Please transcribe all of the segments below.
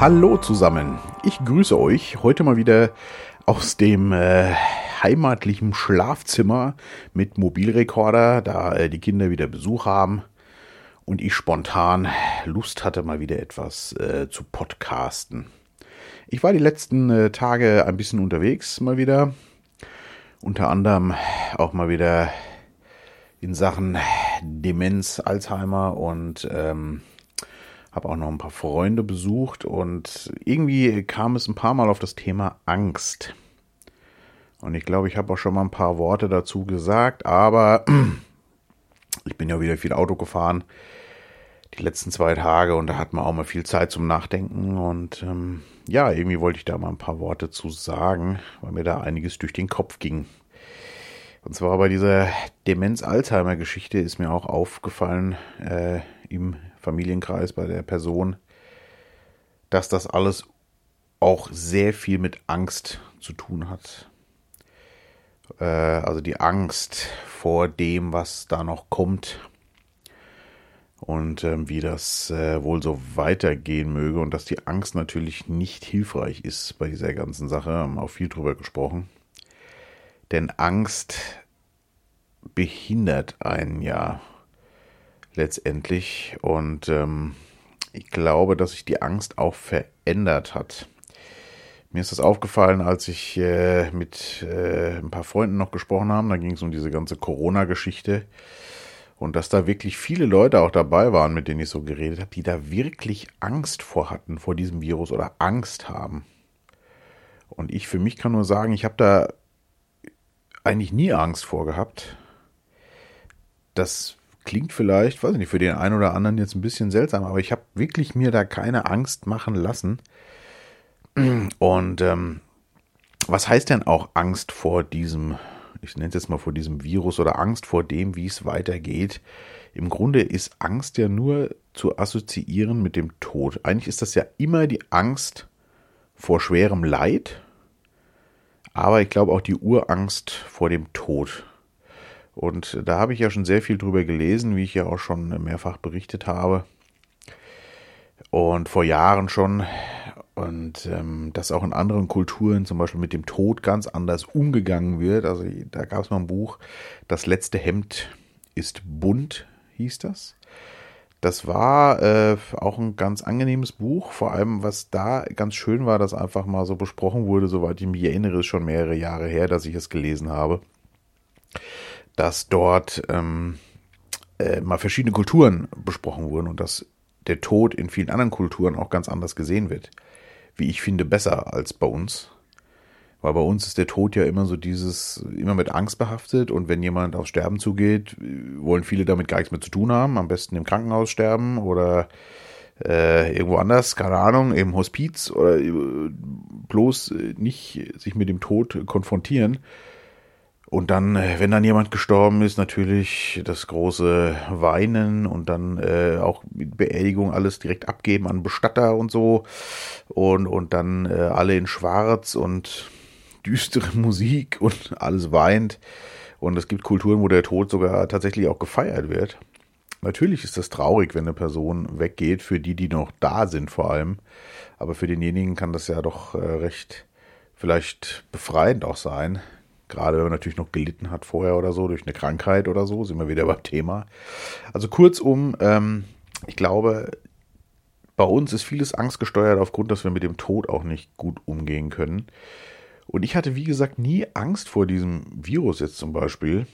Hallo zusammen, ich grüße euch heute mal wieder aus dem äh, heimatlichen Schlafzimmer mit Mobilrekorder, da äh, die Kinder wieder Besuch haben und ich spontan Lust hatte, mal wieder etwas äh, zu podcasten. Ich war die letzten äh, Tage ein bisschen unterwegs, mal wieder. Unter anderem auch mal wieder in Sachen Demenz, Alzheimer und ähm, habe auch noch ein paar Freunde besucht und irgendwie kam es ein paar Mal auf das Thema Angst. Und ich glaube, ich habe auch schon mal ein paar Worte dazu gesagt, aber ich bin ja wieder viel Auto gefahren die letzten zwei Tage und da hat man auch mal viel Zeit zum Nachdenken und ähm, ja, irgendwie wollte ich da mal ein paar Worte zu sagen, weil mir da einiges durch den Kopf ging. Und zwar bei dieser Demenz-Alzheimer-Geschichte ist mir auch aufgefallen äh, im Familienkreis bei der Person, dass das alles auch sehr viel mit Angst zu tun hat. Äh, also die Angst vor dem, was da noch kommt und ähm, wie das äh, wohl so weitergehen möge und dass die Angst natürlich nicht hilfreich ist bei dieser ganzen Sache. Haben auch viel drüber gesprochen. Denn Angst behindert einen ja letztendlich und ähm, ich glaube, dass sich die Angst auch verändert hat. Mir ist das aufgefallen, als ich äh, mit äh, ein paar Freunden noch gesprochen habe. Da ging es um diese ganze Corona-Geschichte. Und dass da wirklich viele Leute auch dabei waren, mit denen ich so geredet habe, die da wirklich Angst vor hatten, vor diesem Virus oder Angst haben. Und ich für mich kann nur sagen, ich habe da eigentlich nie Angst vor gehabt. Das klingt vielleicht, weiß ich nicht, für den einen oder anderen jetzt ein bisschen seltsam, aber ich habe wirklich mir da keine Angst machen lassen. Und ähm, was heißt denn auch Angst vor diesem ich nenne es jetzt mal vor diesem Virus oder Angst vor dem, wie es weitergeht. Im Grunde ist Angst ja nur zu assoziieren mit dem Tod. Eigentlich ist das ja immer die Angst vor schwerem Leid, aber ich glaube auch die Urangst vor dem Tod. Und da habe ich ja schon sehr viel drüber gelesen, wie ich ja auch schon mehrfach berichtet habe. Und vor Jahren schon. Und ähm, dass auch in anderen Kulturen zum Beispiel mit dem Tod ganz anders umgegangen wird. Also da gab es mal ein Buch, Das letzte Hemd ist bunt, hieß das. Das war äh, auch ein ganz angenehmes Buch. Vor allem, was da ganz schön war, dass einfach mal so besprochen wurde, soweit ich mich erinnere, ist schon mehrere Jahre her, dass ich es gelesen habe, dass dort ähm, äh, mal verschiedene Kulturen besprochen wurden und dass der Tod in vielen anderen Kulturen auch ganz anders gesehen wird wie ich finde, besser als bei uns. Weil bei uns ist der Tod ja immer so dieses, immer mit Angst behaftet und wenn jemand aufs Sterben zugeht, wollen viele damit gar nichts mehr zu tun haben. Am besten im Krankenhaus sterben oder äh, irgendwo anders, keine Ahnung, im Hospiz oder äh, bloß nicht sich mit dem Tod konfrontieren. Und dann, äh, wenn dann jemand gestorben ist, natürlich das große Weinen und dann äh, auch Beerdigung alles direkt abgeben an Bestatter und so. Und, und dann äh, alle in Schwarz und düstere Musik und alles weint. Und es gibt Kulturen, wo der Tod sogar tatsächlich auch gefeiert wird. Natürlich ist das traurig, wenn eine Person weggeht, für die, die noch da sind vor allem. Aber für denjenigen kann das ja doch äh, recht vielleicht befreiend auch sein, Gerade wenn man natürlich noch gelitten hat vorher oder so, durch eine Krankheit oder so, sind wir wieder beim Thema. Also kurzum, ähm, ich glaube, bei uns ist vieles angstgesteuert aufgrund, dass wir mit dem Tod auch nicht gut umgehen können. Und ich hatte, wie gesagt, nie Angst vor diesem Virus jetzt zum Beispiel.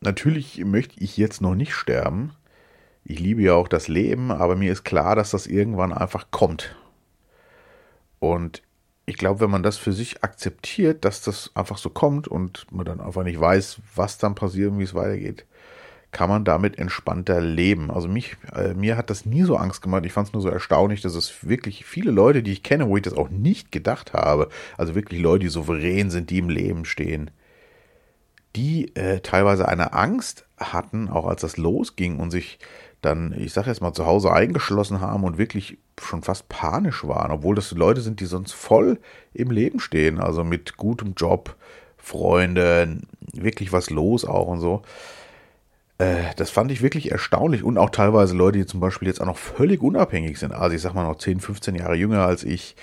Natürlich möchte ich jetzt noch nicht sterben. Ich liebe ja auch das Leben, aber mir ist klar, dass das irgendwann einfach kommt. Und ich glaube, wenn man das für sich akzeptiert, dass das einfach so kommt und man dann einfach nicht weiß, was dann passiert und wie es weitergeht, kann man damit entspannter leben. Also mich, äh, mir hat das nie so Angst gemacht. Ich fand es nur so erstaunlich, dass es wirklich viele Leute, die ich kenne, wo ich das auch nicht gedacht habe, also wirklich Leute, die souverän sind, die im Leben stehen, die äh, teilweise eine Angst hatten, auch als das losging und sich dann, ich sage jetzt mal, zu Hause eingeschlossen haben und wirklich schon fast panisch waren, obwohl das Leute sind, die sonst voll im Leben stehen, also mit gutem Job, Freunde, wirklich was los auch und so. Äh, das fand ich wirklich erstaunlich und auch teilweise Leute, die zum Beispiel jetzt auch noch völlig unabhängig sind. Also ich sag mal noch 10, 15 Jahre jünger als ich.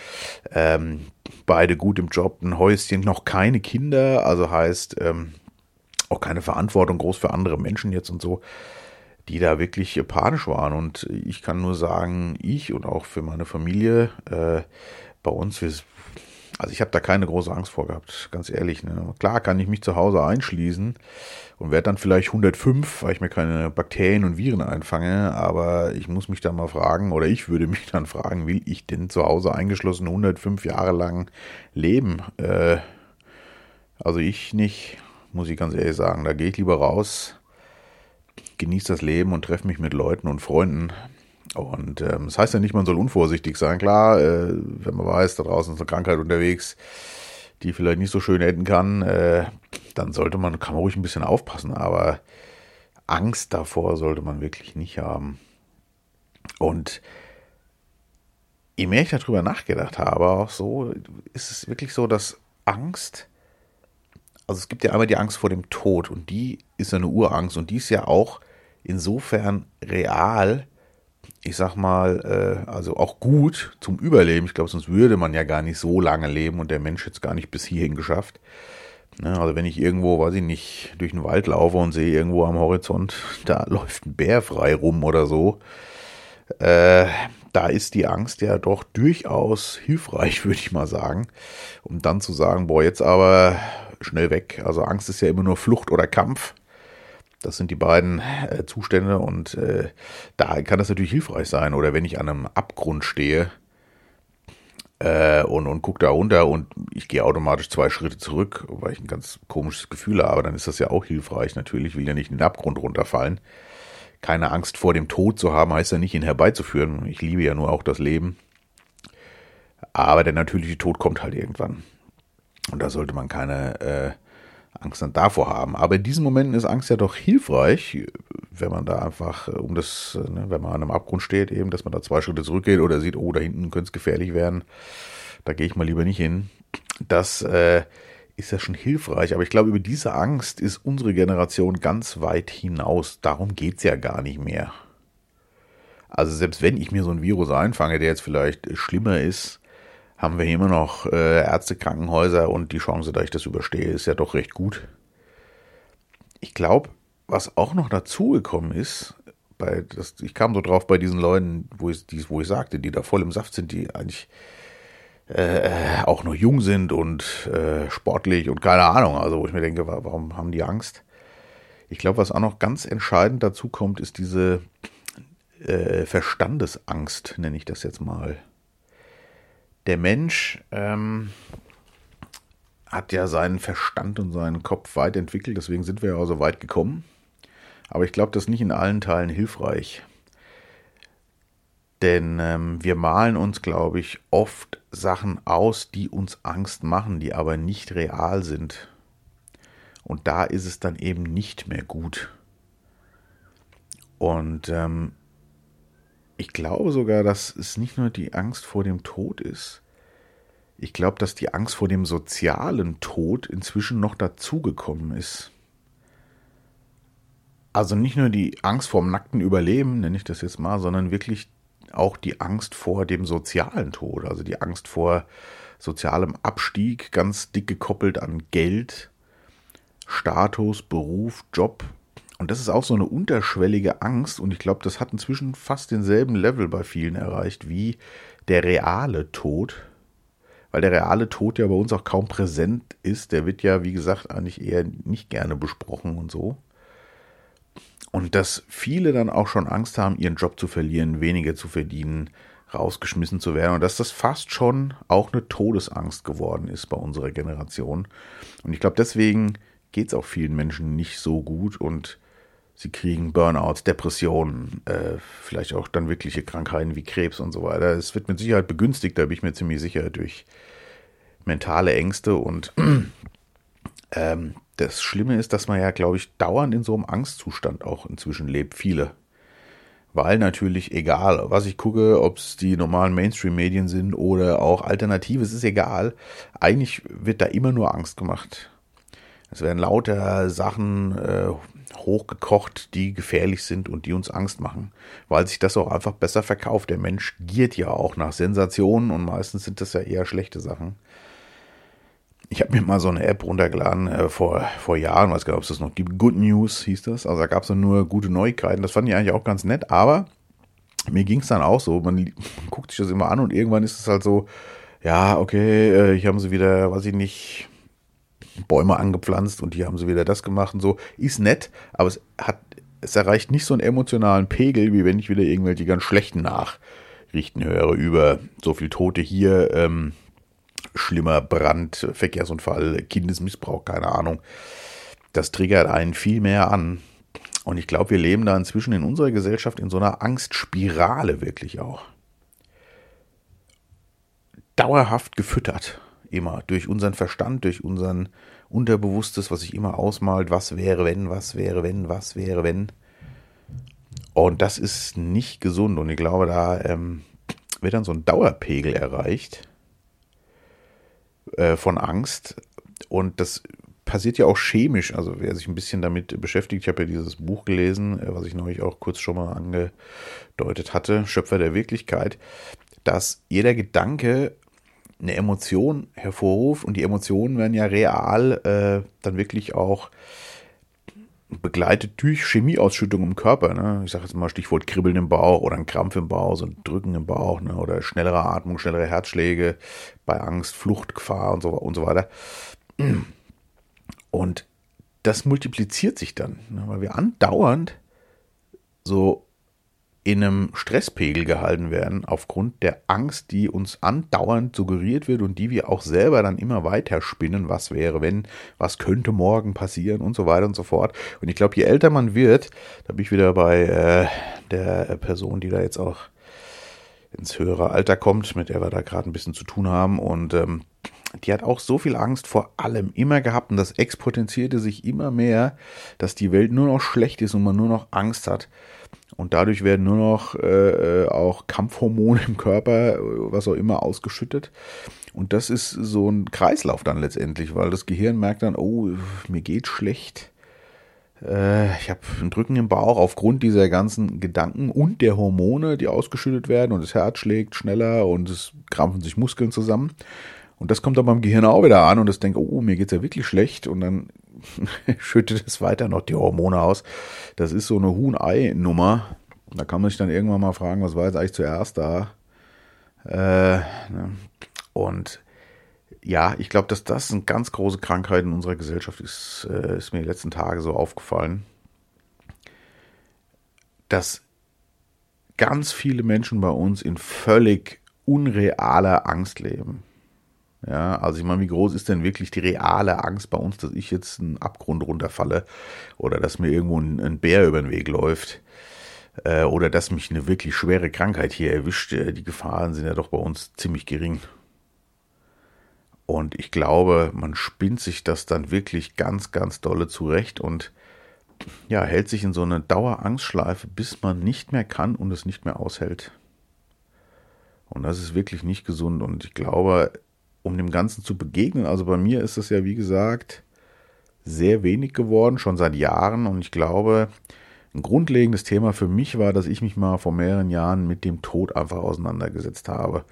Ähm, beide gut im Job, ein Häuschen, noch keine Kinder, also heißt ähm, auch keine Verantwortung groß für andere Menschen jetzt und so, die da wirklich panisch waren. Und ich kann nur sagen, ich und auch für meine Familie, äh, bei uns, wir also ich habe da keine große Angst vor gehabt, ganz ehrlich. Ne? Klar kann ich mich zu Hause einschließen und werde dann vielleicht 105, weil ich mir keine Bakterien und Viren einfange, aber ich muss mich dann mal fragen, oder ich würde mich dann fragen, will ich denn zu Hause eingeschlossen 105 Jahre lang leben? Äh, also ich nicht, muss ich ganz ehrlich sagen. Da gehe ich lieber raus, genieße das Leben und treffe mich mit Leuten und Freunden. Und ähm, das heißt ja nicht, man soll unvorsichtig sein. Klar, äh, wenn man weiß, da draußen ist eine Krankheit unterwegs, die vielleicht nicht so schön enden kann, äh, dann sollte man, kann man ruhig ein bisschen aufpassen. Aber Angst davor sollte man wirklich nicht haben. Und je mehr ich darüber nachgedacht habe, auch so, ist es wirklich so, dass Angst, also es gibt ja einmal die Angst vor dem Tod und die ist eine Urangst und die ist ja auch insofern real, ich sag mal, äh, also auch gut zum Überleben. Ich glaube, sonst würde man ja gar nicht so lange leben und der Mensch jetzt gar nicht bis hierhin geschafft. Ne, also wenn ich irgendwo, weiß ich nicht, durch den Wald laufe und sehe irgendwo am Horizont, da läuft ein Bär frei rum oder so, äh, da ist die Angst ja doch durchaus hilfreich, würde ich mal sagen, um dann zu sagen, boah, jetzt aber schnell weg. Also Angst ist ja immer nur Flucht oder Kampf. Das sind die beiden äh, Zustände und äh, da kann das natürlich hilfreich sein. Oder wenn ich an einem Abgrund stehe äh, und, und gucke da runter und ich gehe automatisch zwei Schritte zurück, weil ich ein ganz komisches Gefühl habe, dann ist das ja auch hilfreich. Natürlich will ja nicht in den Abgrund runterfallen. Keine Angst vor dem Tod zu haben, heißt ja nicht, ihn herbeizuführen. Ich liebe ja nur auch das Leben. Aber der natürliche Tod kommt halt irgendwann. Und da sollte man keine äh, Angst dann davor haben. Aber in diesen Momenten ist Angst ja doch hilfreich, wenn man da einfach äh, um das, äh, ne, wenn man an einem Abgrund steht, eben, dass man da zwei Schritte zurückgeht oder sieht, oh, da hinten könnte es gefährlich werden. Da gehe ich mal lieber nicht hin. Das äh, ist ja schon hilfreich. Aber ich glaube, über diese Angst ist unsere Generation ganz weit hinaus. Darum geht es ja gar nicht mehr. Also selbst wenn ich mir so ein Virus einfange, der jetzt vielleicht schlimmer ist, haben wir immer noch äh, Ärzte, Krankenhäuser und die Chance, dass ich das überstehe, ist ja doch recht gut. Ich glaube, was auch noch dazugekommen ist, bei das, ich kam so drauf bei diesen Leuten, wo ich, die, wo ich sagte, die da voll im Saft sind, die eigentlich äh, auch noch jung sind und äh, sportlich und keine Ahnung, also wo ich mir denke, warum haben die Angst? Ich glaube, was auch noch ganz entscheidend dazu kommt, ist diese äh, Verstandesangst, nenne ich das jetzt mal der Mensch ähm, hat ja seinen Verstand und seinen Kopf weit entwickelt, deswegen sind wir ja auch so weit gekommen. Aber ich glaube, das ist nicht in allen Teilen hilfreich. Denn ähm, wir malen uns, glaube ich, oft Sachen aus, die uns Angst machen, die aber nicht real sind. Und da ist es dann eben nicht mehr gut. Und ähm, ich glaube sogar, dass es nicht nur die Angst vor dem Tod ist. Ich glaube, dass die Angst vor dem sozialen Tod inzwischen noch dazugekommen ist. Also nicht nur die Angst vor dem nackten Überleben, nenne ich das jetzt mal, sondern wirklich auch die Angst vor dem sozialen Tod, also die Angst vor sozialem Abstieg, ganz dick gekoppelt an Geld, Status, Beruf, Job und das ist auch so eine unterschwellige Angst und ich glaube, das hat inzwischen fast denselben Level bei vielen erreicht wie der reale Tod. Weil der reale Tod ja bei uns auch kaum präsent ist. Der wird ja, wie gesagt, eigentlich eher nicht gerne besprochen und so. Und dass viele dann auch schon Angst haben, ihren Job zu verlieren, weniger zu verdienen, rausgeschmissen zu werden und dass das fast schon auch eine Todesangst geworden ist bei unserer Generation. Und ich glaube, deswegen geht es auch vielen Menschen nicht so gut und Sie kriegen Burnouts, Depressionen, äh, vielleicht auch dann wirkliche Krankheiten wie Krebs und so weiter. Es wird mit Sicherheit begünstigt, da bin ich mir ziemlich sicher, durch mentale Ängste. Und ähm, das Schlimme ist, dass man ja, glaube ich, dauernd in so einem Angstzustand auch inzwischen lebt. Viele. Weil natürlich, egal, was ich gucke, ob es die normalen Mainstream-Medien sind oder auch Alternative, es ist egal. Eigentlich wird da immer nur Angst gemacht. Es werden lauter Sachen äh, hochgekocht, die gefährlich sind und die uns Angst machen, weil sich das auch einfach besser verkauft. Der Mensch giert ja auch nach Sensationen und meistens sind das ja eher schlechte Sachen. Ich habe mir mal so eine App runtergeladen äh, vor, vor Jahren, weiß gar nicht, ob es das noch gibt. Good News hieß das. Also da gab es nur gute Neuigkeiten. Das fand ich eigentlich auch ganz nett, aber mir ging es dann auch so. Man, man, guckt sich das immer an und irgendwann ist es halt so, ja, okay, äh, hier haben sie wieder, weiß ich nicht, Bäume angepflanzt und hier haben sie wieder das gemacht und so. Ist nett, aber es hat, es erreicht nicht so einen emotionalen Pegel, wie wenn ich wieder irgendwelche ganz schlechten Nachrichten höre über so viel Tote hier, ähm, schlimmer Brand, Verkehrsunfall, Kindesmissbrauch, keine Ahnung. Das triggert einen viel mehr an. Und ich glaube, wir leben da inzwischen in unserer Gesellschaft in so einer Angstspirale wirklich auch. Dauerhaft gefüttert immer durch unseren Verstand, durch unseren Unterbewusstes, was sich immer ausmalt, was wäre wenn, was wäre wenn, was wäre wenn. Und das ist nicht gesund und ich glaube, da ähm, wird dann so ein Dauerpegel erreicht äh, von Angst und das passiert ja auch chemisch. Also wer sich ein bisschen damit beschäftigt, ich habe ja dieses Buch gelesen, äh, was ich neulich auch kurz schon mal angedeutet hatte, Schöpfer der Wirklichkeit, dass jeder Gedanke eine Emotion hervorruft und die Emotionen werden ja real äh, dann wirklich auch begleitet durch Chemieausschüttung im Körper. Ne? Ich sage jetzt mal Stichwort Kribbeln im Bauch oder ein Krampf im Bauch, so ein Drücken im Bauch ne? oder schnellere Atmung, schnellere Herzschläge bei Angst, Fluchtgefahr und so, und so weiter. Und das multipliziert sich dann, ne? weil wir andauernd so in einem Stresspegel gehalten werden, aufgrund der Angst, die uns andauernd suggeriert wird und die wir auch selber dann immer weiter spinnen, was wäre, wenn, was könnte morgen passieren? Und so weiter und so fort. Und ich glaube, je älter man wird, da bin ich wieder bei äh, der Person, die da jetzt auch ins höhere Alter kommt, mit der wir da gerade ein bisschen zu tun haben. Und ähm, die hat auch so viel Angst vor allem immer gehabt und das exponentierte sich immer mehr, dass die Welt nur noch schlecht ist und man nur noch Angst hat. Und dadurch werden nur noch äh, äh, auch Kampfhormone im Körper, was auch immer, ausgeschüttet. Und das ist so ein Kreislauf dann letztendlich, weil das Gehirn merkt dann, oh, mir geht schlecht. Äh, ich habe ein Drücken im Bauch aufgrund dieser ganzen Gedanken und der Hormone, die ausgeschüttet werden und das Herz schlägt schneller und es krampfen sich Muskeln zusammen. Und das kommt dann beim Gehirn auch wieder an und es denkt, oh, mir geht's ja wirklich schlecht. Und dann schüttet es weiter noch die Hormone aus. Das ist so eine Huhn-Ei-Nummer. Da kann man sich dann irgendwann mal fragen, was war jetzt eigentlich zuerst da? Äh, ne? Und ja, ich glaube, dass das eine ganz große Krankheit in unserer Gesellschaft ist, äh, ist mir die letzten Tage so aufgefallen. Dass ganz viele Menschen bei uns in völlig unrealer Angst leben. Ja, also ich meine, wie groß ist denn wirklich die reale Angst bei uns, dass ich jetzt einen Abgrund runterfalle oder dass mir irgendwo ein, ein Bär über den Weg läuft äh, oder dass mich eine wirklich schwere Krankheit hier erwischt. Äh, die Gefahren sind ja doch bei uns ziemlich gering. Und ich glaube, man spinnt sich das dann wirklich ganz, ganz dolle zurecht und ja, hält sich in so eine Dauerangstschleife, bis man nicht mehr kann und es nicht mehr aushält. Und das ist wirklich nicht gesund. Und ich glaube, um dem Ganzen zu begegnen. Also bei mir ist es ja, wie gesagt, sehr wenig geworden, schon seit Jahren. Und ich glaube, ein grundlegendes Thema für mich war, dass ich mich mal vor mehreren Jahren mit dem Tod einfach auseinandergesetzt habe.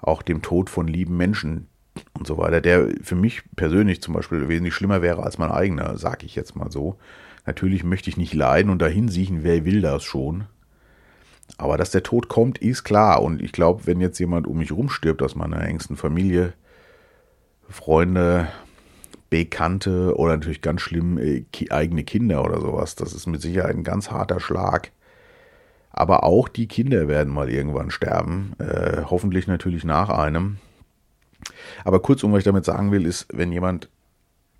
Auch dem Tod von lieben Menschen und so weiter, der für mich persönlich zum Beispiel wesentlich schlimmer wäre als mein eigener, sage ich jetzt mal so. Natürlich möchte ich nicht leiden und dahin siechen, wer will das schon. Aber dass der Tod kommt, ist klar. Und ich glaube, wenn jetzt jemand um mich rumstirbt aus meiner engsten Familie, Freunde, Bekannte oder natürlich ganz schlimm äh, eigene Kinder oder sowas. Das ist mit Sicherheit ein ganz harter Schlag. Aber auch die Kinder werden mal irgendwann sterben. Äh, hoffentlich natürlich nach einem. Aber kurzum, was ich damit sagen will, ist, wenn jemand,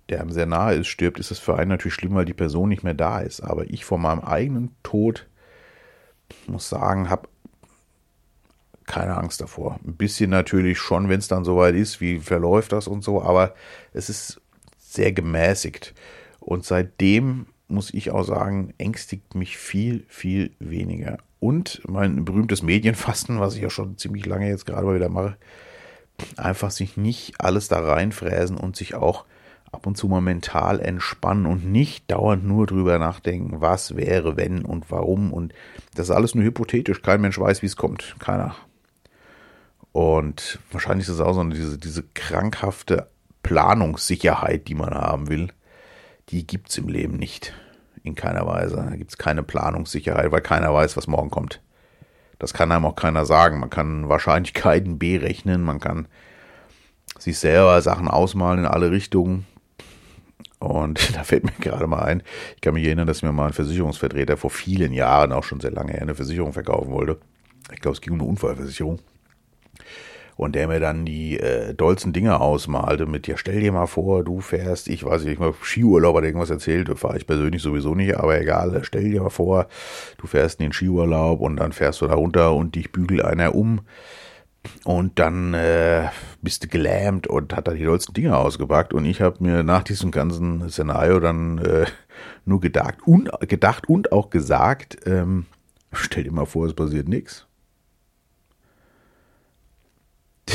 der einem sehr nahe ist, stirbt, ist es für einen natürlich schlimm, weil die Person nicht mehr da ist. Aber ich vor meinem eigenen Tod muss sagen, habe keine Angst davor. Ein bisschen natürlich schon, wenn es dann soweit ist, wie verläuft das und so, aber es ist sehr gemäßigt. Und seitdem muss ich auch sagen, ängstigt mich viel, viel weniger. Und mein berühmtes Medienfasten, was ich ja schon ziemlich lange jetzt gerade mal wieder mache, einfach sich nicht alles da reinfräsen und sich auch ab und zu mal mental entspannen und nicht dauernd nur drüber nachdenken, was wäre, wenn und warum. Und das ist alles nur hypothetisch. Kein Mensch weiß, wie es kommt. Keiner. Und wahrscheinlich ist es auch so diese, diese krankhafte Planungssicherheit, die man haben will, die gibt es im Leben nicht. In keiner Weise. Da gibt es keine Planungssicherheit, weil keiner weiß, was morgen kommt. Das kann einem auch keiner sagen. Man kann Wahrscheinlichkeiten berechnen, man kann sich selber Sachen ausmalen in alle Richtungen. Und da fällt mir gerade mal ein, ich kann mich erinnern, dass mir mal ein Versicherungsvertreter vor vielen Jahren, auch schon sehr lange eine Versicherung verkaufen wollte. Ich glaube, es ging um eine Unfallversicherung und der mir dann die äh, dollsten Dinge ausmalte mit, ja, stell dir mal vor, du fährst, ich weiß nicht, mal Skiurlaub oder irgendwas erzählt, fahre ich persönlich sowieso nicht, aber egal, stell dir mal vor, du fährst in den Skiurlaub und dann fährst du da runter und dich bügelt einer um und dann äh, bist du gelähmt und hat da die dollsten Dinge ausgepackt und ich habe mir nach diesem ganzen Szenario dann äh, nur gedacht und, gedacht und auch gesagt, ähm, stell dir mal vor, es passiert nichts.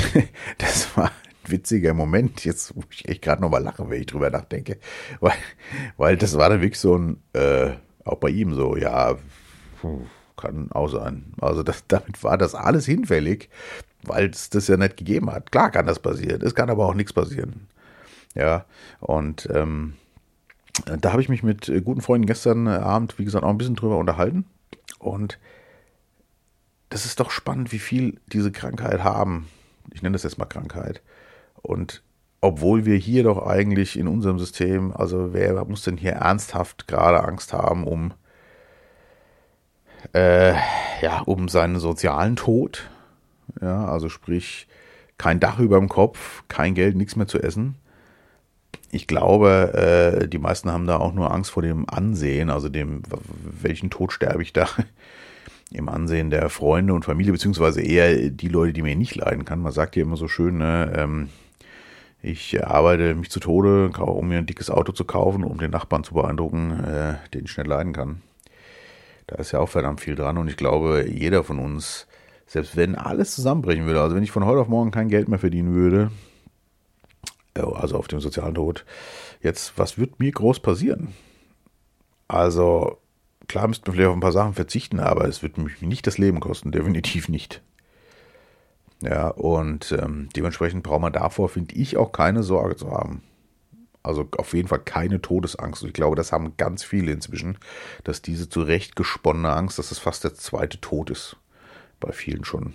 das war ein witziger Moment, jetzt muss ich echt gerade nochmal lachen, wenn ich drüber nachdenke. Weil, weil das war dann wirklich so ein, äh, auch bei ihm so, ja, kann auch sein. Also das, damit war das alles hinfällig, weil es das ja nicht gegeben hat. Klar kann das passieren, es kann aber auch nichts passieren. Ja, und ähm, da habe ich mich mit guten Freunden gestern Abend, wie gesagt, auch ein bisschen drüber unterhalten. Und das ist doch spannend, wie viel diese Krankheit haben ich nenne das jetzt mal Krankheit. Und obwohl wir hier doch eigentlich in unserem System, also wer muss denn hier ernsthaft gerade Angst haben um, äh, ja, um seinen sozialen Tod? Ja, also sprich, kein Dach über dem Kopf, kein Geld, nichts mehr zu essen. Ich glaube, äh, die meisten haben da auch nur Angst vor dem Ansehen, also dem, welchen Tod sterbe ich da im Ansehen der Freunde und Familie, beziehungsweise eher die Leute, die mir nicht leiden kann. Man sagt ja immer so schön, ne, ähm, ich arbeite mich zu Tode, um mir ein dickes Auto zu kaufen, um den Nachbarn zu beeindrucken, äh, den ich schnell leiden kann. Da ist ja auch verdammt viel dran und ich glaube, jeder von uns, selbst wenn alles zusammenbrechen würde, also wenn ich von heute auf morgen kein Geld mehr verdienen würde, also auf dem sozialen Tod, jetzt, was wird mir groß passieren? Also, Klar müssten wir vielleicht auf ein paar Sachen verzichten, aber es wird mich nicht das Leben kosten, definitiv nicht. Ja, und ähm, dementsprechend braucht man davor, finde ich, auch keine Sorge zu haben. Also auf jeden Fall keine Todesangst. Und ich glaube, das haben ganz viele inzwischen, dass diese zurechtgesponnene Angst, dass es fast der zweite Tod ist. Bei vielen schon.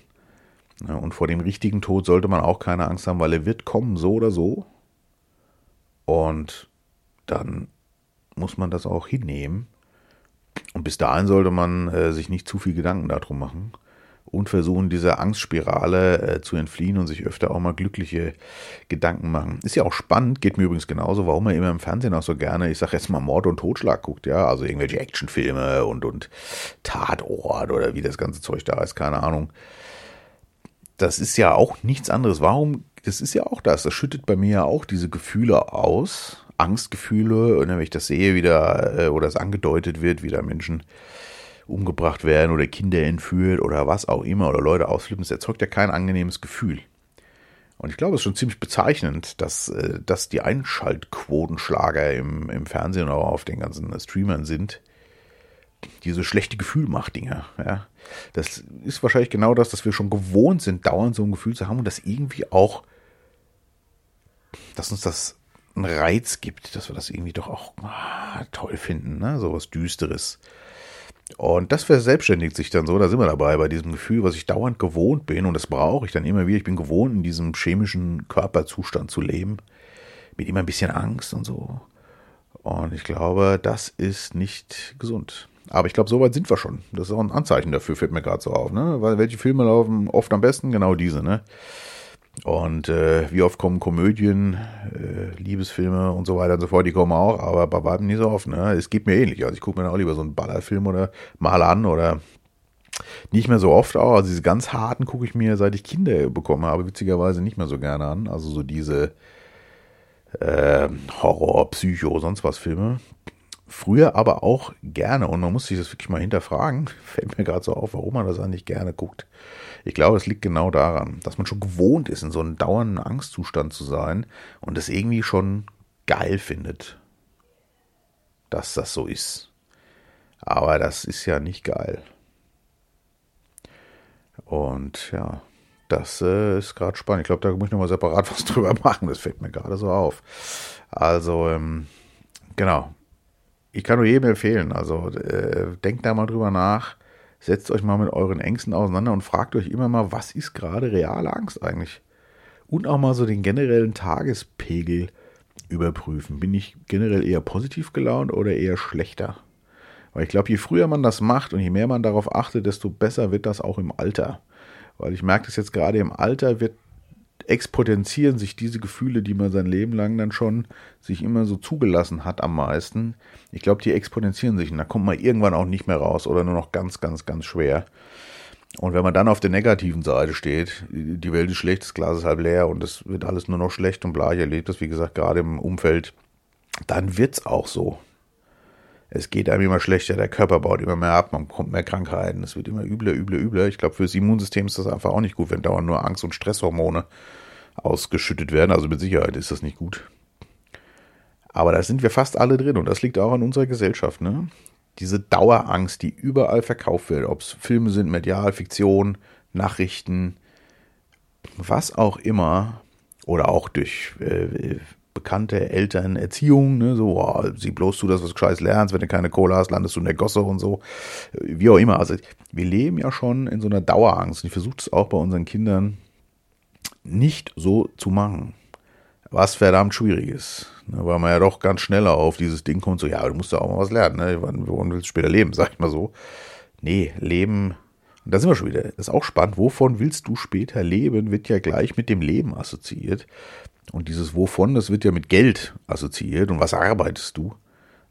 Ja, und vor dem richtigen Tod sollte man auch keine Angst haben, weil er wird kommen, so oder so. Und dann muss man das auch hinnehmen und bis dahin sollte man äh, sich nicht zu viel Gedanken darum machen und versuchen, dieser Angstspirale äh, zu entfliehen und sich öfter auch mal glückliche Gedanken machen. Ist ja auch spannend, geht mir übrigens genauso, warum man immer im Fernsehen auch so gerne, ich sag jetzt mal Mord und Totschlag guckt, ja, also irgendwelche Actionfilme und, und Tatort oder wie das ganze Zeug da ist, keine Ahnung. Das ist ja auch nichts anderes. Warum? Das ist ja auch das. Das schüttet bei mir ja auch diese Gefühle aus, Angstgefühle, und wenn ich das sehe, wie da, äh, oder es angedeutet wird, wie da Menschen umgebracht werden oder Kinder entführt oder was auch immer oder Leute ausflippen, es erzeugt ja kein angenehmes Gefühl. Und ich glaube, es ist schon ziemlich bezeichnend, dass, äh, dass die Einschaltquotenschlager im, im Fernsehen oder auf den ganzen Streamern sind. Diese schlechte Gefühlmacht-Dinger. Ja. Das ist wahrscheinlich genau das, dass wir schon gewohnt sind, dauernd so ein Gefühl zu haben und das irgendwie auch, dass uns das einen Reiz gibt, dass wir das irgendwie doch auch ah, toll finden, ne? so was Düsteres. Und das verselbstständigt sich dann so, da sind wir dabei, bei diesem Gefühl, was ich dauernd gewohnt bin, und das brauche ich dann immer wieder. Ich bin gewohnt, in diesem chemischen Körperzustand zu leben, mit immer ein bisschen Angst und so. Und ich glaube, das ist nicht gesund. Aber ich glaube, so weit sind wir schon. Das ist auch ein Anzeichen dafür, fällt mir gerade so auf. Ne? Weil welche Filme laufen oft am besten? Genau diese. Ne? Und äh, wie oft kommen Komödien, äh, Liebesfilme und so weiter und so fort, die kommen auch, aber bei weitem nicht so oft. Ne? Es geht mir ähnlich. Also ich gucke mir auch lieber so einen Ballerfilm oder mal an oder nicht mehr so oft auch. Also diese ganz harten gucke ich mir, seit ich Kinder bekommen habe, witzigerweise nicht mehr so gerne an. Also so diese äh, Horror, Psycho, sonst was Filme. Früher aber auch gerne und man muss sich das wirklich mal hinterfragen. Fällt mir gerade so auf, warum man das eigentlich gerne guckt. Ich glaube, es liegt genau daran, dass man schon gewohnt ist, in so einem dauernden Angstzustand zu sein und es irgendwie schon geil findet, dass das so ist. Aber das ist ja nicht geil. Und ja, das äh, ist gerade spannend. Ich glaube, da muss ich nochmal separat was drüber machen. Das fällt mir gerade so auf. Also, ähm, genau. Ich kann nur jedem empfehlen. Also, äh, denkt da mal drüber nach. Setzt euch mal mit euren Ängsten auseinander und fragt euch immer mal, was ist gerade reale Angst eigentlich? Und auch mal so den generellen Tagespegel überprüfen. Bin ich generell eher positiv gelaunt oder eher schlechter? Weil ich glaube, je früher man das macht und je mehr man darauf achtet, desto besser wird das auch im Alter. Weil ich merke das jetzt gerade im Alter wird exponentieren sich diese Gefühle, die man sein Leben lang dann schon sich immer so zugelassen hat am meisten. Ich glaube, die exponentieren sich und da kommt man irgendwann auch nicht mehr raus oder nur noch ganz, ganz, ganz schwer. Und wenn man dann auf der negativen Seite steht, die Welt ist schlecht, das Glas ist halb leer und es wird alles nur noch schlecht und bla, ich erlebe das, wie gesagt, gerade im Umfeld, dann wird's auch so. Es geht einem immer schlechter, der Körper baut immer mehr ab, man bekommt mehr Krankheiten, es wird immer übler, übler, übler. Ich glaube, fürs Immunsystem ist das einfach auch nicht gut, wenn dauernd nur Angst- und Stresshormone ausgeschüttet werden. Also mit Sicherheit ist das nicht gut. Aber da sind wir fast alle drin und das liegt auch an unserer Gesellschaft. Ne? Diese Dauerangst, die überall verkauft wird, ob es Filme sind, Medial, Fiktion, Nachrichten, was auch immer, oder auch durch äh, bekannte Eltern Erziehung, ne, so, oh, sieh bloß du, dass du was Gescheites lernst, wenn du keine Kohle hast, landest du in der Gosse und so, wie auch immer. Also wir leben ja schon in so einer Dauerangst und ich versuche es auch bei unseren Kindern nicht so zu machen. Was verdammt schwierig ist, ne, weil man ja doch ganz schneller auf dieses Ding kommt, so, ja, du musst ja auch mal was lernen, ne, wann willst du später leben, sag ich mal so. Nee, Leben da sind wir schon wieder. Das ist auch spannend. Wovon willst du später leben, wird ja gleich mit dem Leben assoziiert. Und dieses Wovon, das wird ja mit Geld assoziiert. Und was arbeitest du?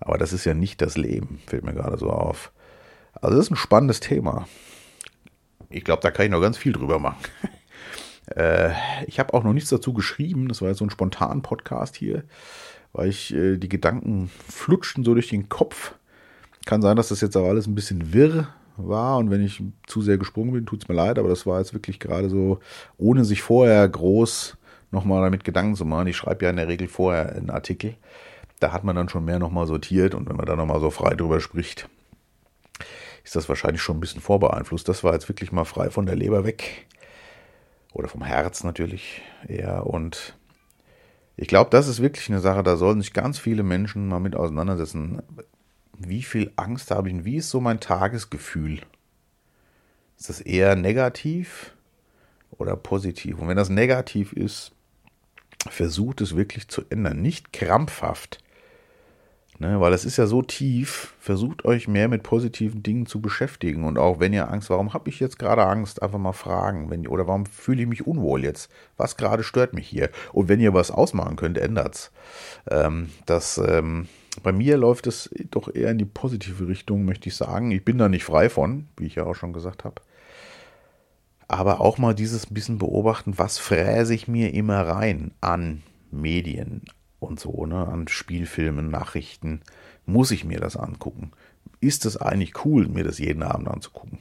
Aber das ist ja nicht das Leben, fällt mir gerade so auf. Also das ist ein spannendes Thema. Ich glaube, da kann ich noch ganz viel drüber machen. äh, ich habe auch noch nichts dazu geschrieben. Das war jetzt so ein spontan Podcast hier, weil ich äh, die Gedanken flutschten so durch den Kopf. Kann sein, dass das jetzt auch alles ein bisschen wirr war und wenn ich zu sehr gesprungen bin, tut es mir leid, aber das war jetzt wirklich gerade so, ohne sich vorher groß nochmal damit Gedanken zu machen. Ich schreibe ja in der Regel vorher einen Artikel. Da hat man dann schon mehr nochmal sortiert und wenn man da nochmal so frei drüber spricht, ist das wahrscheinlich schon ein bisschen vorbeeinflusst. Das war jetzt wirklich mal frei von der Leber weg. Oder vom Herz natürlich eher. Und ich glaube, das ist wirklich eine Sache, da sollen sich ganz viele Menschen mal mit auseinandersetzen. Wie viel Angst habe ich und wie ist so mein Tagesgefühl? Ist das eher negativ oder positiv? Und wenn das negativ ist, versucht es wirklich zu ändern. Nicht krampfhaft. Ne, weil es ist ja so tief, versucht euch mehr mit positiven Dingen zu beschäftigen. Und auch wenn ihr Angst, warum habe ich jetzt gerade Angst, einfach mal fragen. Wenn, oder warum fühle ich mich unwohl jetzt? Was gerade stört mich hier? Und wenn ihr was ausmachen könnt, ändert's. Ähm, das, ähm, bei mir läuft es doch eher in die positive Richtung, möchte ich sagen. Ich bin da nicht frei von, wie ich ja auch schon gesagt habe aber auch mal dieses bisschen beobachten, was fräse ich mir immer rein an Medien und so, ne, an Spielfilmen, Nachrichten. Muss ich mir das angucken? Ist es eigentlich cool, mir das jeden Abend anzugucken?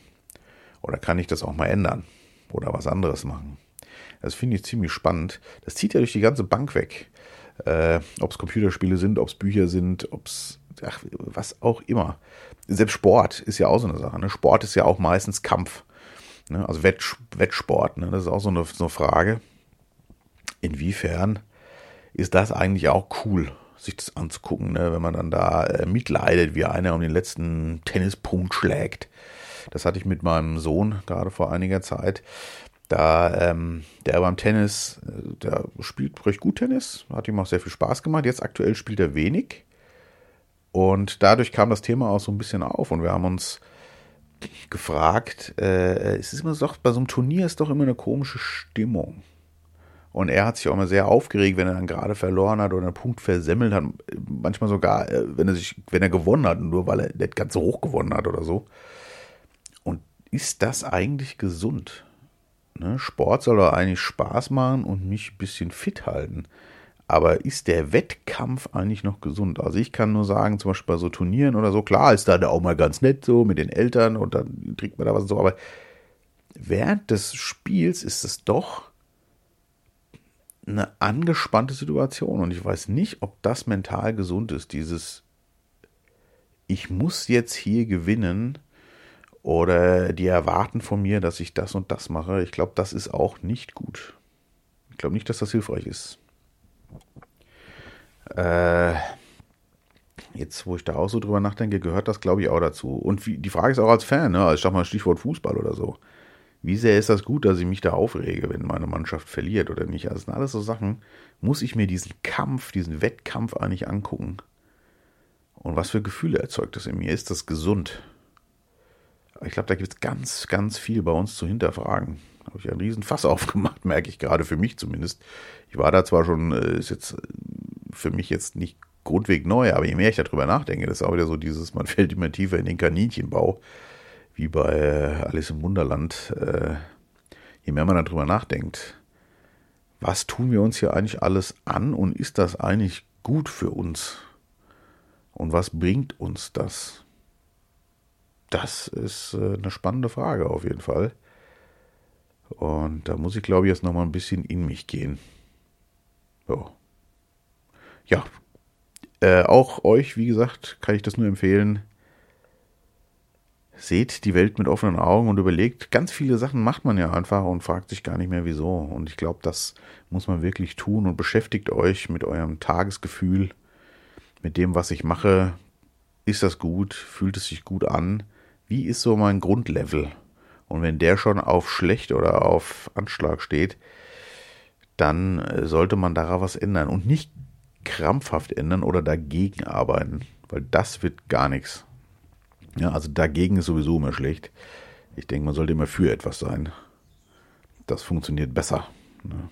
Oder kann ich das auch mal ändern? Oder was anderes machen? Das finde ich ziemlich spannend. Das zieht ja durch die ganze Bank weg. Äh, ob es Computerspiele sind, ob es Bücher sind, ob es was auch immer. Selbst Sport ist ja auch so eine Sache. Ne? Sport ist ja auch meistens Kampf. Ne? Also Wett, Wettsport, ne? das ist auch so eine, so eine Frage. Inwiefern ist das eigentlich auch cool, sich das anzugucken, ne? wenn man dann da äh, mitleidet, wie einer um den letzten Tennispunkt schlägt. Das hatte ich mit meinem Sohn gerade vor einiger Zeit. Da ähm, der beim Tennis, äh, der spielt recht gut Tennis, hat ihm auch sehr viel Spaß gemacht. Jetzt aktuell spielt er wenig. Und dadurch kam das Thema auch so ein bisschen auf und wir haben uns gefragt, äh, es ist immer so, bei so einem Turnier ist doch immer eine komische Stimmung. Und er hat sich auch immer sehr aufgeregt, wenn er dann gerade verloren hat oder einen Punkt versemmelt hat. Manchmal sogar, äh, wenn er sich, wenn er gewonnen hat, nur weil er nicht ganz so hoch gewonnen hat oder so. Und ist das eigentlich gesund? Ne? Sport soll doch eigentlich Spaß machen und mich ein bisschen fit halten. Aber ist der Wettkampf eigentlich noch gesund? Also ich kann nur sagen, zum Beispiel bei so Turnieren oder so, klar ist da auch mal ganz nett so mit den Eltern und dann trinkt man da was und so, aber während des Spiels ist es doch eine angespannte Situation und ich weiß nicht, ob das mental gesund ist, dieses ich muss jetzt hier gewinnen oder die erwarten von mir, dass ich das und das mache. Ich glaube, das ist auch nicht gut. Ich glaube nicht, dass das hilfreich ist. Äh, jetzt, wo ich da auch so drüber nachdenke, gehört das, glaube ich, auch dazu. Und wie, die Frage ist auch als Fan, ne? also ich sag mal Stichwort Fußball oder so. Wie sehr ist das gut, dass ich mich da aufrege, wenn meine Mannschaft verliert oder nicht? Also, das sind alles so Sachen. Muss ich mir diesen Kampf, diesen Wettkampf eigentlich angucken? Und was für Gefühle erzeugt das in mir? Ist das gesund? Ich glaube, da gibt es ganz, ganz viel bei uns zu hinterfragen. Da habe ich einen riesen Fass aufgemacht, merke ich gerade für mich zumindest. Ich war da zwar schon, äh, ist jetzt für mich jetzt nicht grundweg neu, aber je mehr ich darüber nachdenke, das ist auch wieder so dieses, man fällt immer tiefer in den Kaninchenbau, wie bei äh, Alice im Wunderland. Äh, je mehr man darüber nachdenkt, was tun wir uns hier eigentlich alles an und ist das eigentlich gut für uns? Und was bringt uns das? Das ist äh, eine spannende Frage auf jeden Fall. Und da muss ich, glaube ich, jetzt nochmal ein bisschen in mich gehen. So. Ja. Äh, auch euch, wie gesagt, kann ich das nur empfehlen. Seht die Welt mit offenen Augen und überlegt, ganz viele Sachen macht man ja einfach und fragt sich gar nicht mehr wieso. Und ich glaube, das muss man wirklich tun und beschäftigt euch mit eurem Tagesgefühl mit dem, was ich mache, ist das gut, fühlt es sich gut an, wie ist so mein Grundlevel? Und wenn der schon auf schlecht oder auf Anschlag steht, dann äh, sollte man daran was ändern und nicht krampfhaft ändern oder dagegen arbeiten, weil das wird gar nichts. Ja, also dagegen ist sowieso immer schlecht. Ich denke, man sollte immer für etwas sein. Das funktioniert besser. Ne?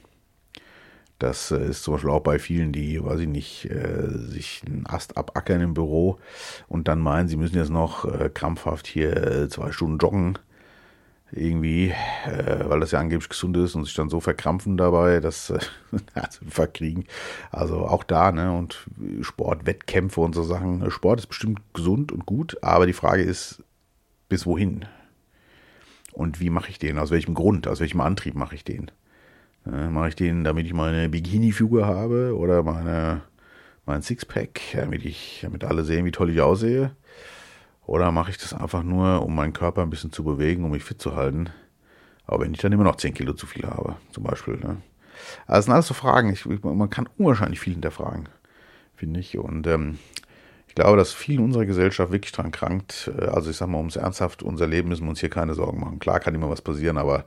Das äh, ist zum Beispiel auch bei vielen, die, weiß ich nicht, äh, sich einen Ast abackern im Büro und dann meinen, sie müssen jetzt noch äh, krampfhaft hier zwei Stunden joggen. Irgendwie, weil das ja angeblich gesund ist und sich dann so verkrampfen dabei, dass also verkriegen. Also auch da, ne? Und Sport, Wettkämpfe und so Sachen. Sport ist bestimmt gesund und gut, aber die Frage ist, bis wohin? Und wie mache ich den? Aus welchem Grund? Aus welchem Antrieb mache ich den? Äh, Mache ich den, damit ich meine Bikini-Figur habe oder meine, mein Sixpack, damit, ich, damit alle sehen, wie toll ich aussehe? Oder mache ich das einfach nur, um meinen Körper ein bisschen zu bewegen, um mich fit zu halten? Aber wenn ich dann immer noch 10 Kilo zu viel habe, zum Beispiel. Ne? Also das sind alles so Fragen. Ich, man kann unwahrscheinlich viel hinterfragen, finde ich. Und ähm, ich glaube, dass viel in unserer Gesellschaft wirklich dran krankt. Also ich sage mal, ums ernsthaft unser Leben müssen wir uns hier keine Sorgen machen. Klar kann immer was passieren, aber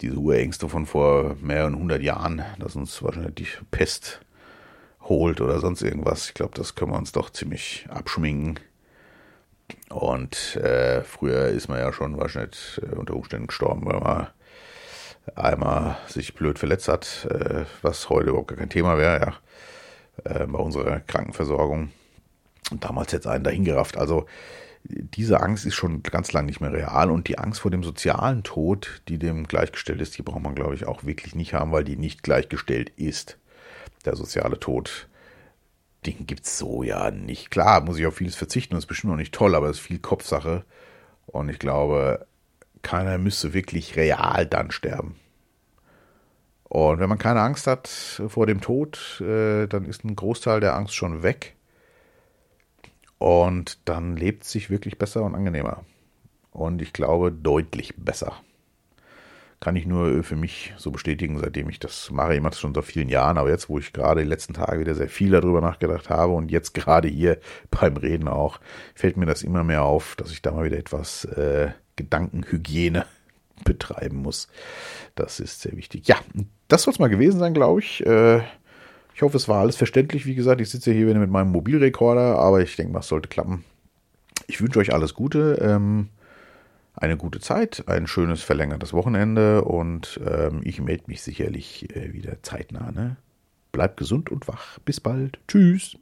diese Urängste von vor mehreren hundert Jahren, dass uns wahrscheinlich die Pest holt oder sonst irgendwas. Ich glaube, das können wir uns doch ziemlich abschminken. Und äh, früher ist man ja schon wahrscheinlich äh, unter Umständen gestorben, weil man einmal sich blöd verletzt hat, äh, was heute überhaupt gar kein Thema wäre, ja, äh, bei unserer Krankenversorgung. Und damals jetzt einen dahingerafft. Also diese Angst ist schon ganz lang nicht mehr real und die Angst vor dem sozialen Tod, die dem gleichgestellt ist, die braucht man, glaube ich, auch wirklich nicht haben, weil die nicht gleichgestellt ist. Der soziale Tod, den gibt es so ja nicht. Klar, muss ich auf vieles verzichten und ist bestimmt noch nicht toll, aber es ist viel Kopfsache und ich glaube, keiner müsste wirklich real dann sterben. Und wenn man keine Angst hat vor dem Tod, äh, dann ist ein Großteil der Angst schon weg. Und dann lebt sich wirklich besser und angenehmer. Und ich glaube, deutlich besser. Kann ich nur für mich so bestätigen, seitdem ich das mache. Ich mache das schon seit vielen Jahren, aber jetzt, wo ich gerade die letzten Tage wieder sehr viel darüber nachgedacht habe und jetzt gerade hier beim Reden auch, fällt mir das immer mehr auf, dass ich da mal wieder etwas äh, Gedankenhygiene betreiben muss. Das ist sehr wichtig. Ja, das soll es mal gewesen sein, glaube ich. Äh, ich hoffe, es war alles verständlich. Wie gesagt, ich sitze hier wieder mit meinem Mobilrekorder, aber ich denke, das sollte klappen. Ich wünsche euch alles Gute, ähm, eine gute Zeit, ein schönes verlängertes Wochenende und ähm, ich melde mich sicherlich äh, wieder zeitnah. Ne? Bleibt gesund und wach. Bis bald. Tschüss.